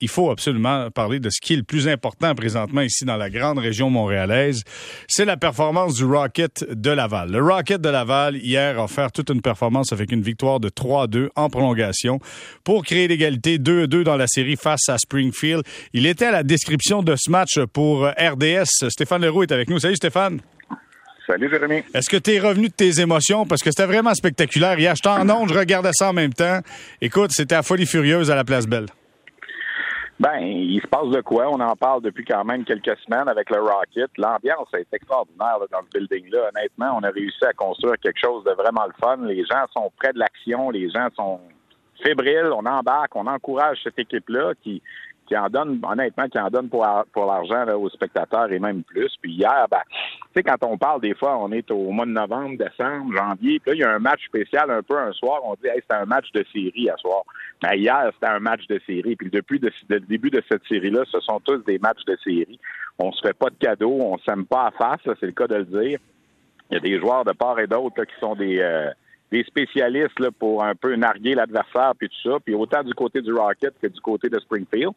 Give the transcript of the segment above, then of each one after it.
il faut absolument parler de ce qui est le plus important présentement ici dans la grande région montréalaise. C'est la performance du Rocket de Laval. Le Rocket de Laval, hier, a offert toute une performance avec une victoire de 3-2 en prolongation pour créer l'égalité 2-2 dans la série face à Springfield. Il était à la description de ce match pour RDS. Stéphane Leroux est avec nous. Salut Stéphane. Salut Jérémy. Est-ce que tu es revenu de tes émotions? Parce que c'était vraiment spectaculaire. Hier, j'étais en onde, je regardais ça en même temps. Écoute, c'était à folie furieuse à la Place Belle. Ben, il se passe de quoi? On en parle depuis quand même quelques semaines avec le Rocket. L'ambiance est extraordinaire dans ce building-là. Honnêtement, on a réussi à construire quelque chose de vraiment le fun. Les gens sont près de l'action, les gens sont fébriles, on embarque, on encourage cette équipe-là qui, qui en donne, honnêtement, qui en donne pour, pour l'argent aux spectateurs et même plus. Puis hier, ben, tu sais, quand on parle des fois, on est au mois de novembre, décembre, janvier, puis là, il y a un match spécial un peu un soir, on dit, hey, c'était un match de série à soir. Ben, hier, c'était un match de série. Puis depuis le début de cette série-là, ce sont tous des matchs de série. On se fait pas de cadeaux, on s'aime pas à face, c'est le cas de le dire. Il y a des joueurs de part et d'autre qui sont des... Euh, des spécialistes là, pour un peu narguer l'adversaire puis tout ça, puis autant du côté du Rocket que du côté de Springfield.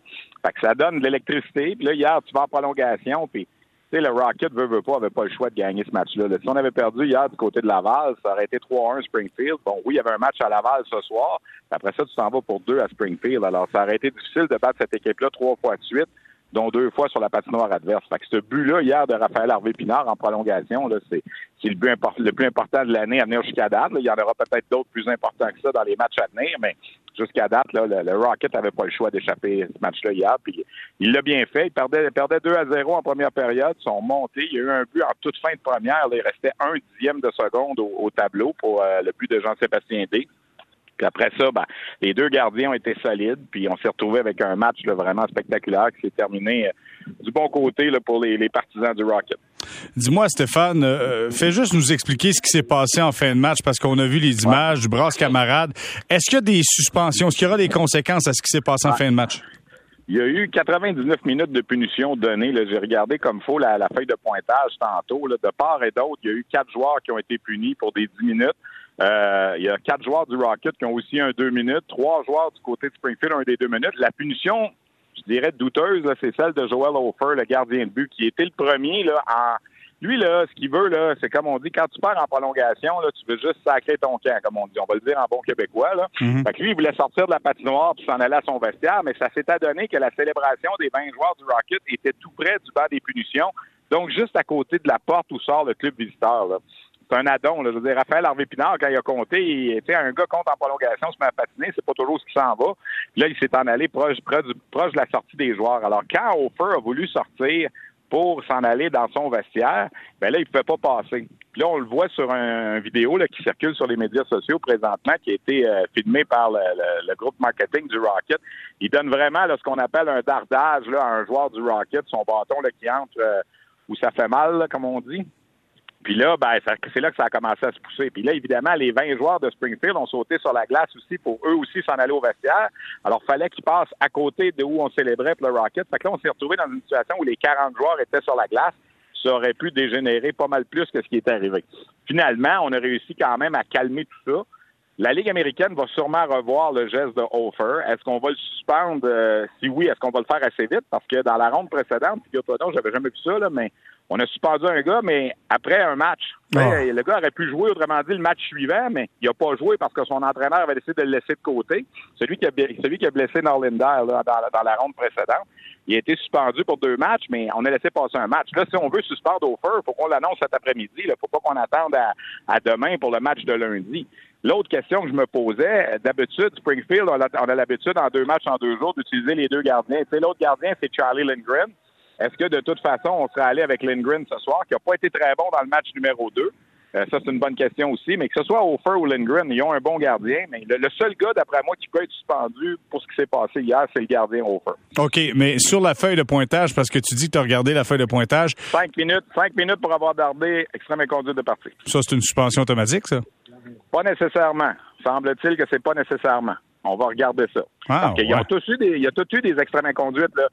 Fait que ça donne de l'électricité. Puis là, hier, tu vas en prolongation, puis tu sais, le Rocket veut, veut pas, avait pas le choix de gagner ce match-là. Si on avait perdu hier du côté de Laval, ça aurait été 3-1 Springfield. Bon, oui, il y avait un match à Laval ce soir. Après ça, tu t'en vas pour deux à Springfield. Alors, ça aurait été difficile de battre cette équipe-là trois fois de suite dont deux fois sur la patinoire adverse. Fait que ce but-là, hier, de Raphaël Harvey-Pinard en prolongation, là, c'est, le, but le plus important de l'année à venir jusqu'à date. Il y en aura peut-être d'autres plus importants que ça dans les matchs à venir, mais jusqu'à date, là, le, Rocket n'avait pas le choix d'échapper ce match-là hier. Puis il l'a bien fait. Il perdait, il perdait 2 à 0 en première période. Ils sont montés. Il y a eu un but en toute fin de première. il restait un dixième de seconde au, tableau pour euh, le but de Jean-Sébastien D. Puis après ça, ben, les deux gardiens ont été solides, puis on s'est retrouvé avec un match vraiment spectaculaire qui s'est terminé euh, du bon côté là, pour les, partisans du Rocket. Dis-moi, Stéphane, euh, fais juste nous expliquer ce qui s'est passé en fin de match parce qu'on a vu les images du brasse camarade. Est-ce qu'il y a des suspensions? Est-ce qu'il y aura des conséquences à ce qui s'est passé en fin de match? Il y a eu 99 minutes de punition données. J'ai regardé comme faux la, feuille de pointage tantôt. de part et d'autre, il y a eu quatre joueurs qui ont été punis pour des 10 minutes. Euh, il y a quatre joueurs du Rocket qui ont aussi un deux minutes, trois joueurs du côté de Springfield ont un des deux minutes. La punition, je dirais douteuse, c'est celle de Joel Hofer, le gardien de but, qui était le premier là, en. Lui, là, ce qu'il veut, là, c'est comme on dit, quand tu pars en prolongation, là, tu veux juste sacrer ton camp, comme on dit. On va le dire en bon québécois, là. Mm-hmm. Fait que lui, il voulait sortir de la patinoire puis s'en aller à son vestiaire, mais ça s'est adonné que la célébration des 20 joueurs du Rocket était tout près du bas des punitions. Donc, juste à côté de la porte où sort le club visiteur, là c'est un addon. Je veux dire, Raphaël Harvey Pinard, quand il a compté, il, un gars compte en prolongation, se met à patiner, c'est pas toujours ce qui s'en va. là, il s'est en allé proche, proche, de la sortie des joueurs. Alors, quand Hofer a voulu sortir pour s'en aller dans son vestiaire, ben là, il ne pouvait pas passer. Puis là, on le voit sur un, vidéo là, qui circule sur les médias sociaux présentement, qui a été euh, filmé par le, groupe marketing du Rocket. Il donne vraiment ce qu'on appelle un dardage là, à un joueur du Rocket, son bâton qui entre euh, où ça fait mal, comme on dit. Puis là, ben, c'est là que ça a commencé à se pousser. Puis là, évidemment, les 20 joueurs de Springfield ont sauté sur la glace aussi pour eux aussi s'en aller au vestiaire. Alors, fallait qu'ils passent à côté de où on célébrait pour le Rocket. Fait que là, on s'est retrouvé dans une situation où les 40 joueurs étaient sur la glace. Ça aurait pu dégénérer pas mal plus que ce qui est arrivé. Finalement, on a réussi quand même à calmer tout ça. La Ligue américaine va sûrement revoir le geste de Hofer. Est-ce qu'on va le suspendre? Euh, si oui, est-ce qu'on va le faire assez vite? Parce que dans la ronde précédente, figure-toi donc, j'avais jamais vu ça, là, mais on a suspendu un gars, mais après un match. Ah. Le gars aurait pu jouer, autrement dit, le match suivant, mais il n'a pas joué parce que son entraîneur avait décidé de le laisser de côté. Celui qui a, celui qui a blessé Norlinder dans, dans, la ronde précédente, il a été suspendu pour deux matchs, mais on a laissé passer un match. Là, si on veut suspendre au feu, il faut qu'on l'annonce cet après-midi. Il ne faut pas qu'on attende à, demain pour le match de lundi. L'autre question que je me posais, d'habitude, Springfield, on a, l'habitude en deux matchs en deux jours d'utiliser les deux gardiens. l'autre gardien, c'est Charlie Lindgren. Est-ce que de toute façon, on serait allé avec Lindgren ce soir, qui n'a pas été très bon dans le match numéro 2? Euh, ça, c'est une bonne question aussi. Mais que ce soit Hofer ou Lindgren, ils ont un bon gardien. Mais le, seul gars, d'après moi, qui peut être suspendu pour ce qui s'est passé hier, c'est le gardien Hofer. OK, mais sur la feuille de pointage, parce que tu dis que tu as regardé la feuille de pointage. Cinq minutes, cinq minutes pour avoir dardé extrême inconduite de partie. Ça, c'est une suspension automatique, ça? Pas nécessairement. Semble-t-il que c'est pas nécessairement. On va regarder ça. Ah, il y a tous eu des, il y a tous eu des extrêmes inconduites. Là.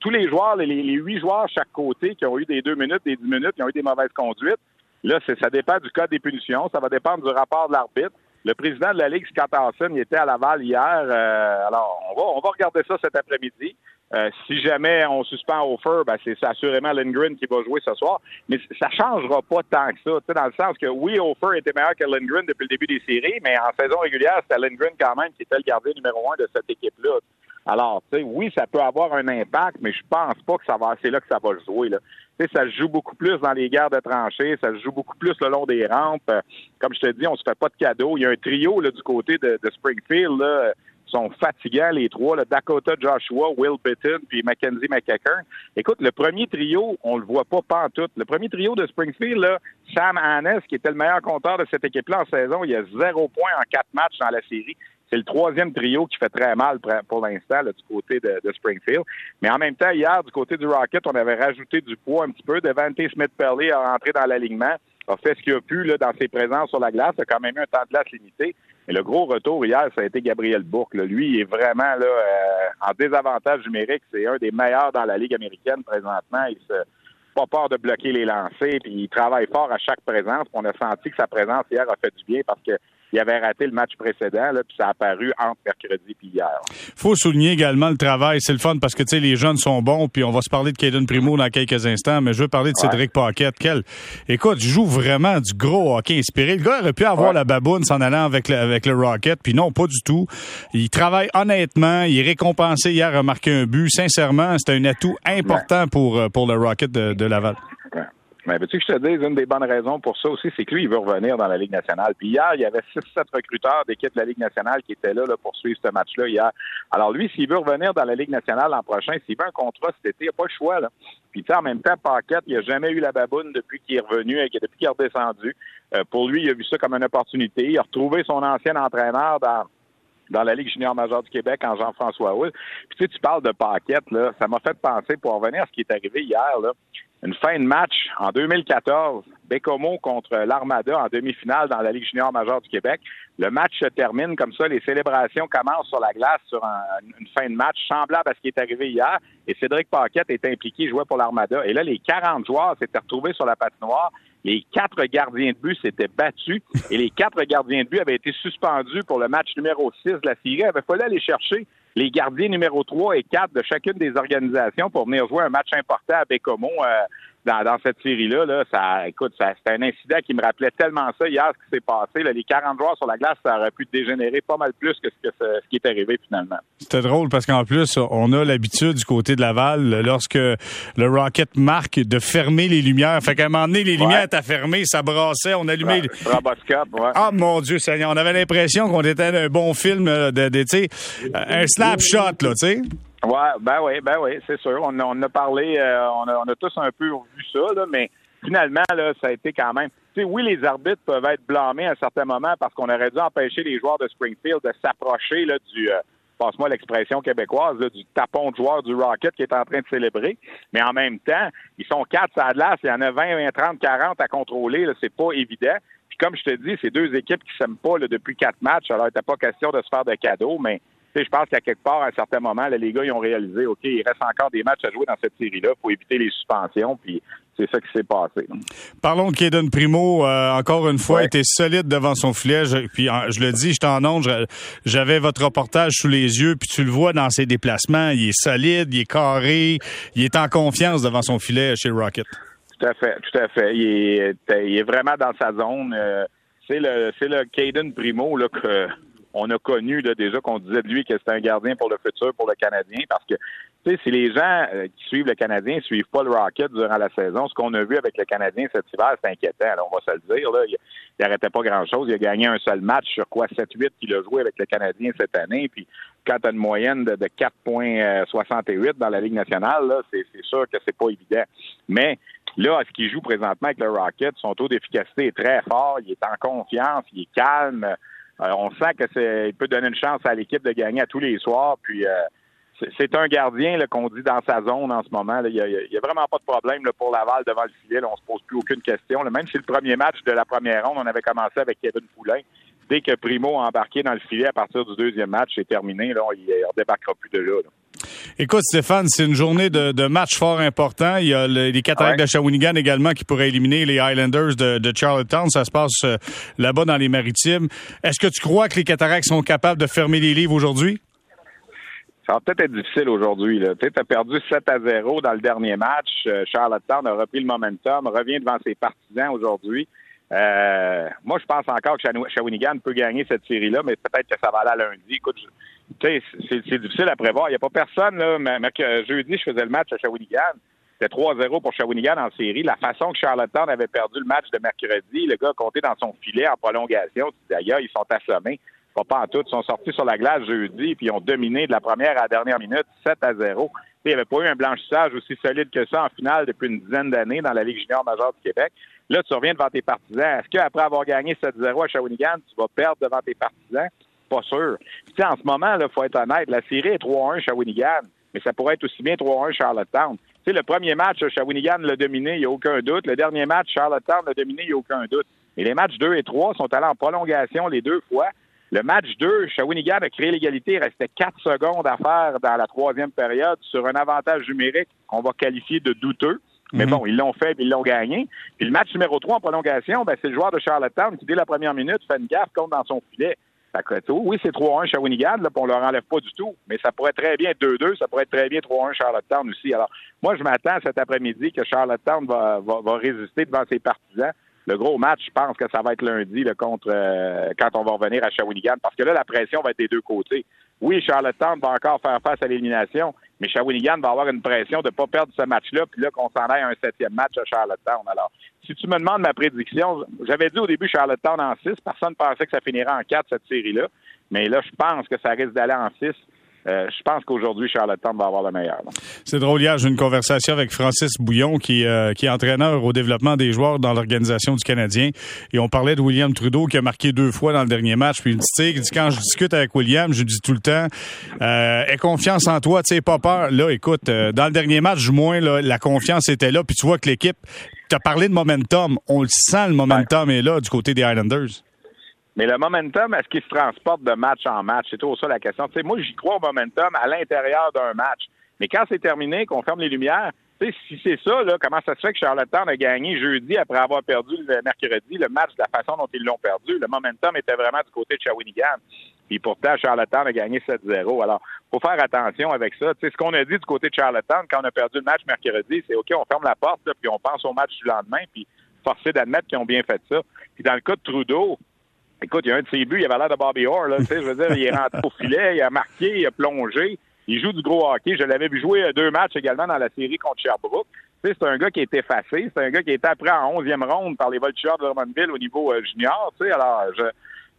tous les joueurs, les, huit joueurs chaque côté qui ont eu des deux minutes, des dix minutes, qui ont eu des mauvaises conduites. Là, ça dépend du cas des punitions. Ça va dépendre du rapport de l'arbitre. Le président de la Ligue, Scott Hassan, il était à Laval hier. Euh, alors, on va, on va regarder ça cet après-midi. Euh, si jamais on suspend Offer, ben c'est assurément Lindgren qui va jouer ce soir. Mais ça changera pas tant que ça. Dans le sens que oui, Offer était meilleur que Lindgren depuis le début des séries, mais en saison régulière, c'était Lindgren quand même qui était le gardien numéro un de cette équipe-là. Alors, tu sais, oui, ça peut avoir un impact, mais je pense pas que ça va, c'est là que ça va jouer, là. Tu sais, ça se joue beaucoup plus dans les guerres de tranchées, ça se joue beaucoup plus le long des rampes. Euh, comme je te dis, on se fait pas de cadeaux. Il y a un trio, là, du côté de, de Springfield, là, sont fatigants, les trois, là, Dakota Joshua, Will Bitton, puis Mackenzie McEachern. Écoute, le premier trio, on le voit pas pantoute. Le premier trio de Springfield, Sam Hannes, qui était le meilleur compteur de cette équipe-là en saison, il a zéro point en quatre matchs dans la série. C'est le troisième trio qui fait très mal pour l'instant du côté de, Springfield. Mais en même temps, hier, du côté du Rocket, on avait rajouté du poids un petit peu. Devante Smith-Perley a rentré dans l'alignement, a fait ce qu'il a pu dans ses présences sur la glace, a quand même eu un temps de glace limité. Mais le gros retour hier, ça a été Gabriel Bourque. Lui, il est vraiment là euh, en désavantage numérique. C'est un des meilleurs dans la Ligue américaine présentement. Il se pas peur de bloquer les lancers, puis il travaille fort à chaque présence. On a senti que sa présence hier a fait du bien parce que il avait raté le match précédent, là, puis ça a apparu entre mercredi et hier. faut souligner également le travail. C'est le fun parce que, tu sais, les jeunes sont bons, puis on va se parler de Caden Primo dans quelques instants, mais je veux parler de Cédric Paquette. Quel... Écoute, il joue vraiment du gros hockey inspiré. Le gars aurait pu avoir la baboune s'en allant avec le, avec le Rocket, puis non, pas du tout. Il travaille honnêtement, il est récompensé hier à marquer un but. Sincèrement, c'était un atout important pour, euh, pour le Rocket de, de Laval. Mais veux-tu que je te dise, une des bonnes raisons pour ça aussi, c'est que lui, il veut revenir dans la Ligue nationale. Puis hier, il y avait 6-7 recruteurs d'équipe de la Ligue nationale qui étaient là, là pour suivre ce match-là hier. Alors lui, s'il veut revenir dans la Ligue nationale l'an prochain, s'il veut un contrat cet été, il n'a pas le choix. Là. Puis en même temps, Paquette, il n'a jamais eu la baboune depuis qu'il est revenu, et depuis qu'il est redescendu. Euh, pour lui, il a vu ça comme une opportunité. Il a retrouvé son ancien entraîneur dans dans la Ligue junior majeure du Québec en Jean-François Hull. Puis tu sais, tu parles de Paquette, là, ça m'a fait penser pour revenir à ce qui est arrivé hier, là une fin de match en 2014, Bécomo contre l'Armada en demi-finale dans la Ligue junior majeure du Québec. Le match se termine comme ça, les célébrations commencent sur la glace sur une fin de match semblable à ce qui est arrivé hier. Et Cédric Paquette est impliqué, jouait pour l'Armada. Et là, les 40 joueurs s'étaient retrouvés sur la patinoire. Les quatre gardiens de but s'étaient battus et les quatre gardiens de but avaient été suspendus pour le match numéro 6 de la série. Il avait fallu aller chercher les gardiens numéro 3 et 4 de chacune des organisations pour venir jouer un match important à Bécomo. Euh, dans, cette série-là, là, ça, écoute, ça, c'était un incident qui me rappelait tellement ça hier, ce qui s'est passé. les 40 joueurs sur la glace, ça aurait pu dégénérer pas mal plus que ce, que ce, qui est arrivé finalement. C'était drôle parce qu'en plus, on a l'habitude du côté de Laval, lorsque le Rocket marque, de fermer les lumières. Fait qu'à un moment donné, les lumières étaient fermées, ça brassait, on allumait... Ouais. Ah, mon Dieu Seigneur, on avait l'impression qu'on était dans un bon film, de, de, tu sais, un snapshot, là, tu sais. Ouais, ben oui, ben oui, c'est sûr. On, on a parlé, euh, on, a, on, a, tous un peu vu ça, là, mais finalement, là, ça a été quand même. Tu sais, oui, les arbitres peuvent être blâmés à un certain moment parce qu'on aurait dû empêcher les joueurs de Springfield de s'approcher du euh, passe-moi l'expression québécoise, là, du tapon de joueur du Rocket qui est en train de célébrer. Mais en même temps, ils sont quatre à il y en a 20, 20, 30, 40 à contrôler, c'est pas évident. Puis comme je te dis, c'est deux équipes qui s'aiment pas là, depuis quatre matchs, alors il n'était pas question de se faire de cadeaux, mais je pense qu'à quelque part, à un certain moment, les gars, ils ont réalisé, OK, il reste encore des matchs à jouer dans cette série-là pour éviter les suspensions, puis c'est ça qui s'est passé. Parlons de Kaden Primo, euh, encore une fois, était solide devant son filet. Je, puis je le dis, je t'en onde, j'avais votre reportage sous les yeux, puis tu le vois dans ses déplacements, il est solide, il est carré, il est en confiance devant son filet chez Rocket. Tout à fait, tout à fait. Il est, il est vraiment dans sa zone. Euh, c'est le, c'est le Caden Primo là que on a connu déjà qu'on disait de lui que c'était un gardien pour le futur pour le Canadien parce que tu sais si les gens euh, qui suivent le Canadien suivent pas le Rocket durant la saison, ce qu'on a vu avec le Canadien cet hiver, c'est inquiétant. on va se le dire là, il, n'arrêtait pas grand-chose, il a gagné un seul match sur quoi? 7-8 qu'il a joué avec le Canadien cette année. Puis quand tu as une moyenne de, de 4.68 dans la Ligue nationale, là, c'est, c'est sûr que c'est pas évident. Mais Là, à ce qu'il joue présentement avec le Rocket, son taux d'efficacité est très fort, il est en confiance, il est calme, on sent que c'est, il peut donner une chance à l'équipe de gagner à tous les soirs. Puis euh, c'est un gardien qu'on dit dans sa zone en ce moment. Il n'y a, vraiment pas de problème pour Laval devant le filet. on se pose plus aucune question. Même si le premier match de la première ronde, on avait commencé avec Kevin Poulain. Dès que Primo a embarqué dans le filet à partir du deuxième match, c'est terminé. Là, il ne redébarquera plus de là. Écoute, Stéphane, c'est une journée de, de, match fort important. Il y a les Cataractes de Shawinigan également qui pourraient éliminer les Highlanders de, de Charlottetown. Ça se passe euh, là-bas dans les Maritimes. Est-ce que tu crois que les Cataractes sont capables de fermer les livres aujourd'hui? Ça va peut-être être difficile aujourd'hui. Tu as perdu 7 à 0 dans le dernier match. Euh, Charlottetown a repris le momentum, revient devant ses partisans aujourd'hui. Euh, moi, je pense encore que Shawinigan peut gagner cette série-là, mais peut-être que ça va aller à lundi. Écoute, c'est, difficile à prévoir. Il n'y a pas personne, là, mais, jeudi, je faisais le match à Shawinigan. C'était 3-0 pour Shawinigan en série. La façon que Charlottetown avait perdu le match de mercredi, le gars a compté dans son filet en prolongation. D'ailleurs, ils sont assommés. Pas, pas en tout. Ils sont sortis sur la glace jeudi, puis ils ont dominé de la première à la dernière minute, 7 à 0. Il n'y avait pas eu un blanchissage aussi solide que ça en finale depuis une dizaine d'années dans la Ligue junior majeure du Québec. Là, tu reviens devant tes partisans. Est-ce qu'après avoir gagné 7-0 à Shawinigan, tu vas perdre devant tes partisans? Pas sûr. Puis, en ce moment, il faut être honnête, la série est 3-1 Shawinigan, mais ça pourrait être aussi bien 3-1 Charlottetown. Tu sais, le premier match, Shawinigan l'a dominé, il n'y a aucun doute. Le dernier match, Charlottetown l'a dominé, il n'y a aucun doute. Mais les matchs 2 et 3 sont allés en prolongation les deux fois. Le match 2, Shawinigan a créé l'égalité. Il restait 4 secondes à faire dans la troisième période sur un avantage numérique qu'on va qualifier de douteux. Mais mhm. bon, ils l'ont fait et ils l'ont gagné. Puis le match numéro 3 en prolongation, ben, c'est le joueur de Charlottetown qui, dès la première minute, fait une gaffe contre dans son filet. Oui, c'est 3-1 Shawinigan, là, on leur enlève pas du tout. Mais ça pourrait très bien être 2-2, ça pourrait être très bien 3-1 Charlottetown aussi. Alors, moi, je m'attends cet après-midi que Charlottetown va, va, résister devant ses partisans le gros match, je pense que ça va être lundi contre euh, quand on va revenir à Shawinigan, parce que là, la pression va être des deux côtés. Oui, Charlottetown va encore faire face à l'élimination, mais Shawinigan va avoir une pression de ne pas perdre ce match-là, puis là qu'on s'en à un septième match à Charlottetown. Alors, si tu me demandes ma prédiction, j'avais dit au début Charlottetown en six, personne ne pensait que ça finirait en quatre, cette série-là, mais là, je pense que ça risque d'aller en six. Euh, je pense qu'aujourd'hui, Charlottetown va avoir le meilleur. C'est drôle, hier, j'ai une conversation avec Francis Bouillon, qui, euh, qui est entraîneur au développement des joueurs dans l'organisation du Canadien. Et on parlait de William Trudeau, qui a marqué deux fois dans le dernier match. Puis il dit, dit quand je discute avec William, je dis tout le temps, euh, aie confiance en toi, tu sais, pas peur. Là, écoute, euh, dans le dernier match, du moins, là, la confiance était là. Puis tu vois que l'équipe, tu as parlé de momentum. On le sent, le momentum est là du côté des Islanders. Mais le momentum, est-ce qu'il se transporte de match en match? C'est toujours ça la question. Moi, j'y crois au momentum à l'intérieur d'un match. Mais quand c'est terminé, qu'on ferme les lumières, si c'est ça, là, comment ça se fait que Charlottetown a gagné jeudi après avoir perdu le mercredi le match de la façon dont ils l'ont perdu? Le momentum était vraiment du côté de Shawinigan. Puis pourtant, Charlottetown a gagné 7-0. Alors, faut faire attention avec ça. Tu ce qu'on a dit du côté de Charlottetown quand on a perdu le match mercredi, c'est OK, on ferme la porte, puis on pense au match du lendemain, puis forcé d'admettre qu'ils ont bien fait ça. Puis dans le cas de Trudeau, Écoute, il y a un de ses buts, il avait l'air de Bobby Orr, là, tu sais, je veux dire, il est rentré au filet, il a marqué, il a plongé, il joue du gros hockey. Je l'avais vu jouer deux matchs également dans la série contre Sherbrooke. Tu sais, c'est un gars qui est effacé, c'est un gars qui est après en 11e ronde par les voltigeurs de Drummondville au niveau euh, junior, tu sais, alors, je,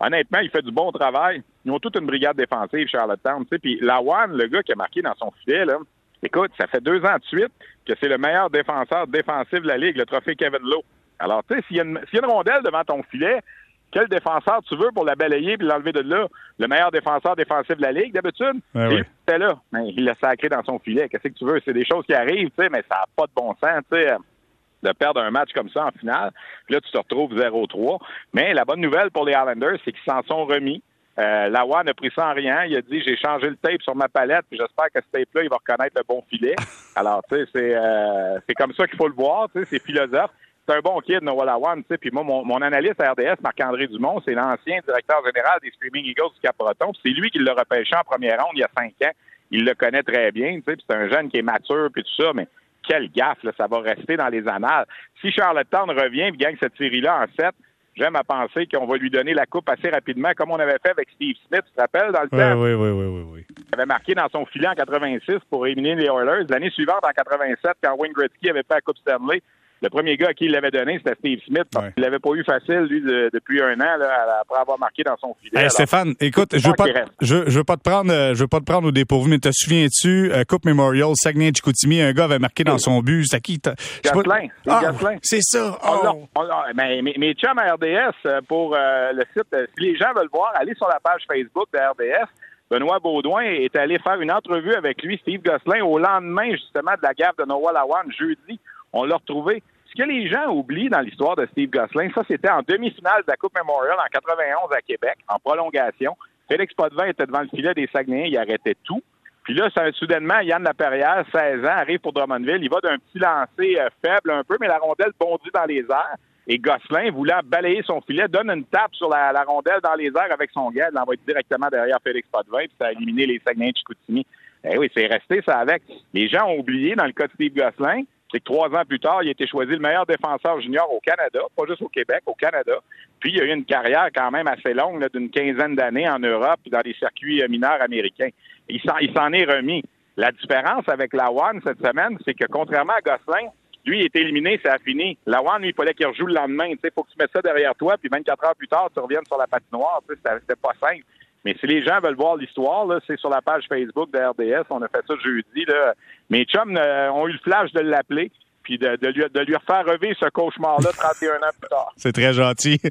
honnêtement, il fait du bon travail. Ils ont toute une brigade défensive, Charlottetown, tu sais, puis Lawan, le gars qui a marqué dans son filet, là, écoute, ça fait deux ans de suite que c'est le meilleur défenseur défensif de la Ligue, le trophée Kevin Lowe. Alors, tu sais, s'il y, a une rondelle devant ton filet, quel défenseur tu veux pour la balayer et l'enlever de là? Le meilleur défenseur défensif de la Ligue, d'habitude? Ouais, il là. Mais il l'a sacré dans son filet. Qu'est-ce que tu veux? C'est des choses qui arrivent, tu sais, mais ça n'a pas de bon sens, tu sais de perdre un match comme ça en finale. Puis là, tu te retrouves 0-3. Mais la bonne nouvelle pour les Islanders, c'est qu'ils s'en sont remis. Euh, Lawan a pris ça en rien. Il a dit j'ai changé le tape sur ma palette, puis j'espère que ce tape-là, il va reconnaître le bon filet. Alors, tu sais, c'est euh, c'est comme ça qu'il faut le voir, tu sais, c'est philosophe c'est un bon kid, Noah Lawan, tu sais. Puis moi, mon, mon, analyste à RDS, Marc-André Dumont, c'est l'ancien directeur général des Screaming Eagles du Cap-Breton. C'est lui qui l'a repêché en première ronde il y a cinq ans. Il le connaît très bien, tu sais. c'est un jeune qui est mature, puis tout ça, mais quel gaffe, là, ça va rester dans les annales. Si Charlottetown revient et gagne cette série-là en sept, j'aime à penser qu'on va lui donner la coupe assez rapidement, comme on avait fait avec Steve Smith, tu te rappelles, dans le temps? Oui, oui, oui, oui, oui. Il avait marqué dans son filet en 86 pour éliminer les Oilers. L'année suivante, en 87, quand Wayne Gretzky avait fait la Coupe Stanley, le premier gars à qui il l'avait donné, c'était Steve Smith, parce qu'il l'avait pas eu facile, lui, depuis un an, là, après avoir marqué dans son filet. Stéphane, écoute, je veux pas, je, je, veux pas te prendre, euh, je veux pas te prendre au dépourvu, mais te souviens-tu, euh, Coupe Memorial, Saguenay-Chicoutimi, un gars avait marqué dans son but, c'est qui? Gaslin. Ah, c'est ça. Oh. mais, mais, mes chums à RDS, euh, pour le site, si les gens veulent voir, allez sur la page Facebook de RDS. Benoît Baudouin est allé faire une entrevue avec lui, Steve Gosselin, au lendemain, justement, de la gaffe de Noah Lawan, jeudi. On l'a retrouvé ce que les gens oublient dans l'histoire de Steve Gosselin, ça, c'était en demi-finale de la Coupe Memorial en 91 à Québec, en prolongation. Félix Potvin était devant le filet des Saguenayens, il arrêtait tout. Puis là, soudainement, Yann Laperrière, 16 ans, arrive pour Drummondville. Il va d'un petit lancer euh, faible un peu, mais la rondelle bondit dans les airs. Et Gosselin, voulant balayer son filet, donne une tape sur la, rondelle dans les airs avec son gars, l'envoie directement derrière Félix Potvin, puis ça a éliminé les Saguenay de Chicoutimi. Eh oui, c'est resté ça avec. Les gens ont oublié dans le cas de Steve Gosselin, c'est que trois ans plus tard, il a été choisi le meilleur défenseur junior au Canada, pas juste au Québec, au Canada. Puis il a eu une carrière quand même assez longue, d'une quinzaine d'années en Europe, dans les circuits euh, mineurs américains. Il s'en est remis. La différence avec la One cette semaine, c'est que contrairement à Gosselin, lui, il est éliminé, ça a fini. La One, lui, il fallait qu'il rejoue le lendemain. Il faut que tu mettes ça derrière toi, puis 24 heures plus tard, tu reviennes sur la patinoire. C'était pas simple. Mais si les gens veulent voir l'histoire, c'est sur la page Facebook de RDS. On a fait ça jeudi. Là. Mes chums euh, ont eu le flash de l'appeler puis de, lui, de lui refaire revivre ce cauchemar-là 31 ans plus tard. C'est très gentil.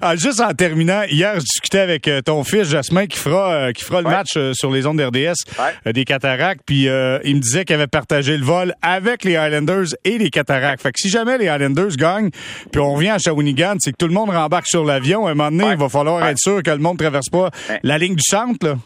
Ah, juste en terminant, hier, je discutais avec euh, ton fils Jasmin qui fera euh, qui fera le match euh, sur les ondes d'RDS des Cataractes, puis il me disait qu'il avait partagé le vol avec les Highlanders et les Cataractes. Fait que si jamais les Highlanders gagnent, puis on revient à Shawinigan, c'est que tout le monde rembarque sur l'avion. À un moment donné, il va falloir être sûr que le monde traverse pas la ligne du centre. Là.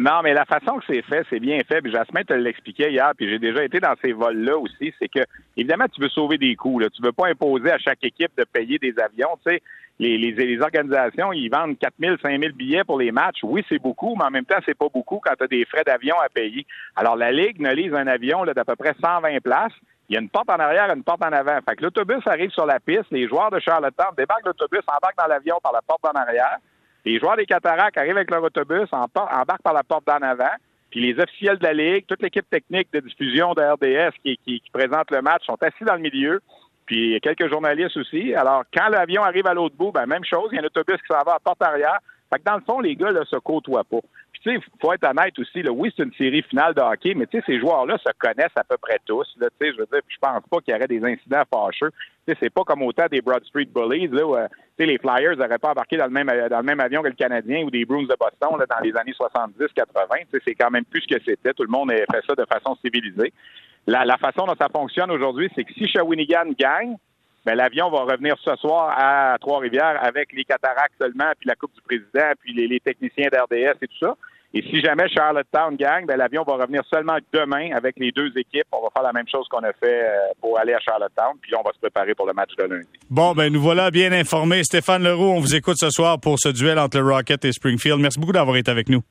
Non, mais la façon que c'est fait, c'est bien fait. Puis Jasmin te l'expliquait hier, puis j'ai déjà été dans ces vols-là aussi. C'est que, évidemment, tu veux sauver des coûts. Là. Tu veux pas imposer à chaque équipe de payer des avions. Tu sais, les, les, les organisations, ils vendent 4 000, 5 000 billets pour les matchs. Oui, c'est beaucoup, mais en même temps, c'est pas beaucoup quand tu as des frais d'avion à payer. Alors, la Ligue ne lise un avion d'à peu près 120 places. Il y a une porte en arrière une porte en avant. Fait que l'autobus arrive sur la piste, les joueurs de Charlottetown débarquent l'autobus, embarquent dans l'avion par la porte en arrière. Les joueurs des Cataractes arrivent avec leur autobus, embarquent par la porte d'en avant, puis les officiels de la Ligue, toute l'équipe technique de diffusion de RDS qui, présente le match sont assis dans le milieu, puis quelques journalistes aussi. Alors, quand l'avion arrive à l'autre bout, ben, même chose, il y a un autobus qui s'en va à porte arrière. Fait que dans le fond, les gars ne se côtoient pas tu sais, faut être honnête aussi. Là, oui, c'est une série finale de hockey, mais tu sais, ces joueurs-là se connaissent à peu près tous. Là, tu sais, je veux dire, je pense pas qu'il y aurait des incidents fâcheux. Tu sais, c'est pas comme autant des Broad Street Bullies là, où, euh, tu sais, les Flyers n'auraient pas embarqué dans le même dans le même avion que le Canadien ou des Bruins de Boston là, dans les années 70-80. Tu sais, c'est quand même plus ce que c'était. Tout le monde a fait ça de façon civilisée. La, la façon dont ça fonctionne aujourd'hui, c'est que si Shawinigan gagne, ben, l'avion va revenir ce soir à Trois-Rivières avec les cataractes seulement, puis la Coupe du Président, puis les, les techniciens d'RDS et tout ça. Et si jamais Charlottetown gagne, ben, l'avion va revenir seulement demain avec les deux équipes. On va faire la même chose qu'on a fait euh, pour aller à Charlottetown, puis on va se préparer pour le match de lundi. Bon, ben nous voilà bien informés. Stéphane Leroux, on vous écoute ce soir pour ce duel entre le Rocket et Springfield. Merci beaucoup d'avoir été avec nous.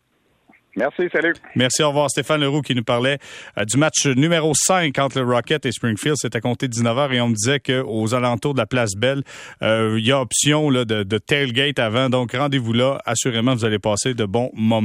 Merci, salut. Merci, au revoir. Stéphane Leroux qui nous parlait euh, du match numéro 5 entre le Rocket et Springfield. C'était compté 19h et on me disait qu'aux alentours de la place Belle, euh, il y a option de tailgate avant. Donc, rendez-vous là. Assurément, vous allez passer de bons moments.